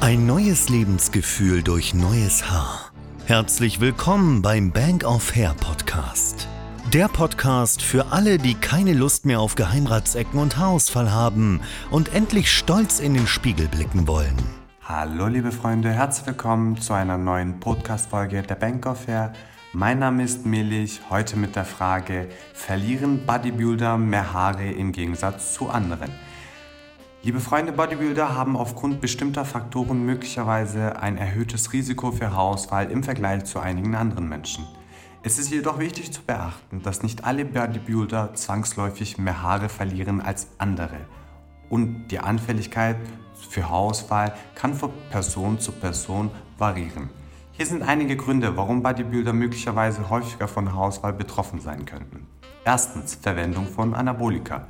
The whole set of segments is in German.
Ein neues Lebensgefühl durch neues Haar. Herzlich willkommen beim Bank of Hair Podcast. Der Podcast für alle, die keine Lust mehr auf Geheimratsecken und Haarausfall haben und endlich stolz in den Spiegel blicken wollen. Hallo liebe Freunde, herzlich willkommen zu einer neuen Podcast-Folge der Bank of Hair. Mein Name ist Melich, heute mit der Frage, verlieren Bodybuilder mehr Haare im Gegensatz zu anderen? Liebe Freunde, Bodybuilder haben aufgrund bestimmter Faktoren möglicherweise ein erhöhtes Risiko für Haarausfall im Vergleich zu einigen anderen Menschen. Es ist jedoch wichtig zu beachten, dass nicht alle Bodybuilder zwangsläufig mehr Haare verlieren als andere. Und die Anfälligkeit für Haarausfall kann von Person zu Person variieren. Hier sind einige Gründe, warum Bodybuilder möglicherweise häufiger von Haarausfall betroffen sein könnten. Erstens Verwendung von Anabolika.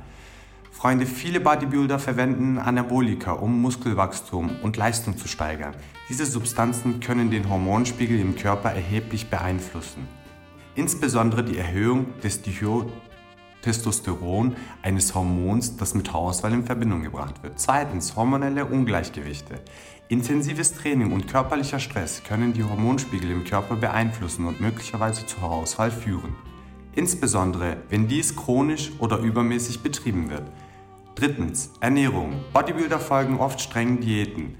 Freunde, viele Bodybuilder verwenden Anabolika, um Muskelwachstum und Leistung zu steigern. Diese Substanzen können den Hormonspiegel im Körper erheblich beeinflussen. Insbesondere die Erhöhung des Testosteron, eines Hormons, das mit Haarausfall in Verbindung gebracht wird. Zweitens, hormonelle Ungleichgewichte. Intensives Training und körperlicher Stress können die Hormonspiegel im Körper beeinflussen und möglicherweise zu Haarausfall führen. Insbesondere, wenn dies chronisch oder übermäßig betrieben wird. Drittens, Ernährung. Bodybuilder folgen oft strengen Diäten,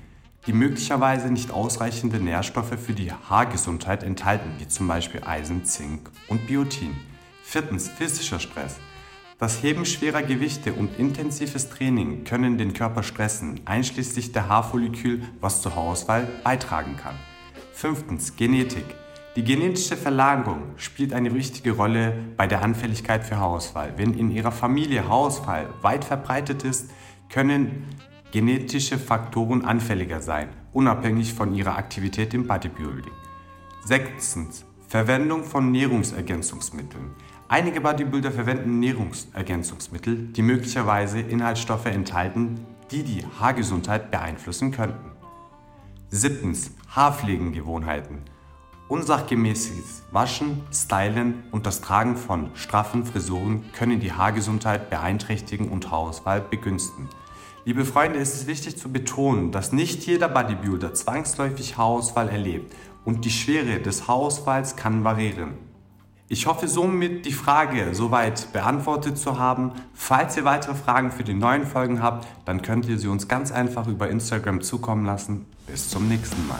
die möglicherweise nicht ausreichende Nährstoffe für die Haargesundheit enthalten, wie zum Beispiel Eisen, Zink und Biotin. Viertens, physischer Stress. Das Heben schwerer Gewichte und intensives Training können den Körper stressen, einschließlich der Haarfollikel, was zu Haarausfall beitragen kann. Fünftens, Genetik. Die genetische Verlagerung spielt eine wichtige Rolle bei der Anfälligkeit für Haarausfall. Wenn in Ihrer Familie Haarausfall weit verbreitet ist, können genetische Faktoren anfälliger sein, unabhängig von ihrer Aktivität im Bodybuilding. Sechstens. Verwendung von Nahrungsergänzungsmitteln. Einige Bodybuilder verwenden Nahrungsergänzungsmittel, die möglicherweise Inhaltsstoffe enthalten, die die Haargesundheit beeinflussen könnten. Siebtens. Haarpflegengewohnheiten. Unsachgemäßes Waschen, Stylen und das Tragen von straffen Frisuren können die Haargesundheit beeinträchtigen und Haarausfall begünstigen. Liebe Freunde, es ist wichtig zu betonen, dass nicht jeder Bodybuilder zwangsläufig Haarausfall erlebt und die Schwere des Haarausfalls kann variieren. Ich hoffe somit die Frage soweit beantwortet zu haben. Falls ihr weitere Fragen für die neuen Folgen habt, dann könnt ihr sie uns ganz einfach über Instagram zukommen lassen. Bis zum nächsten Mal.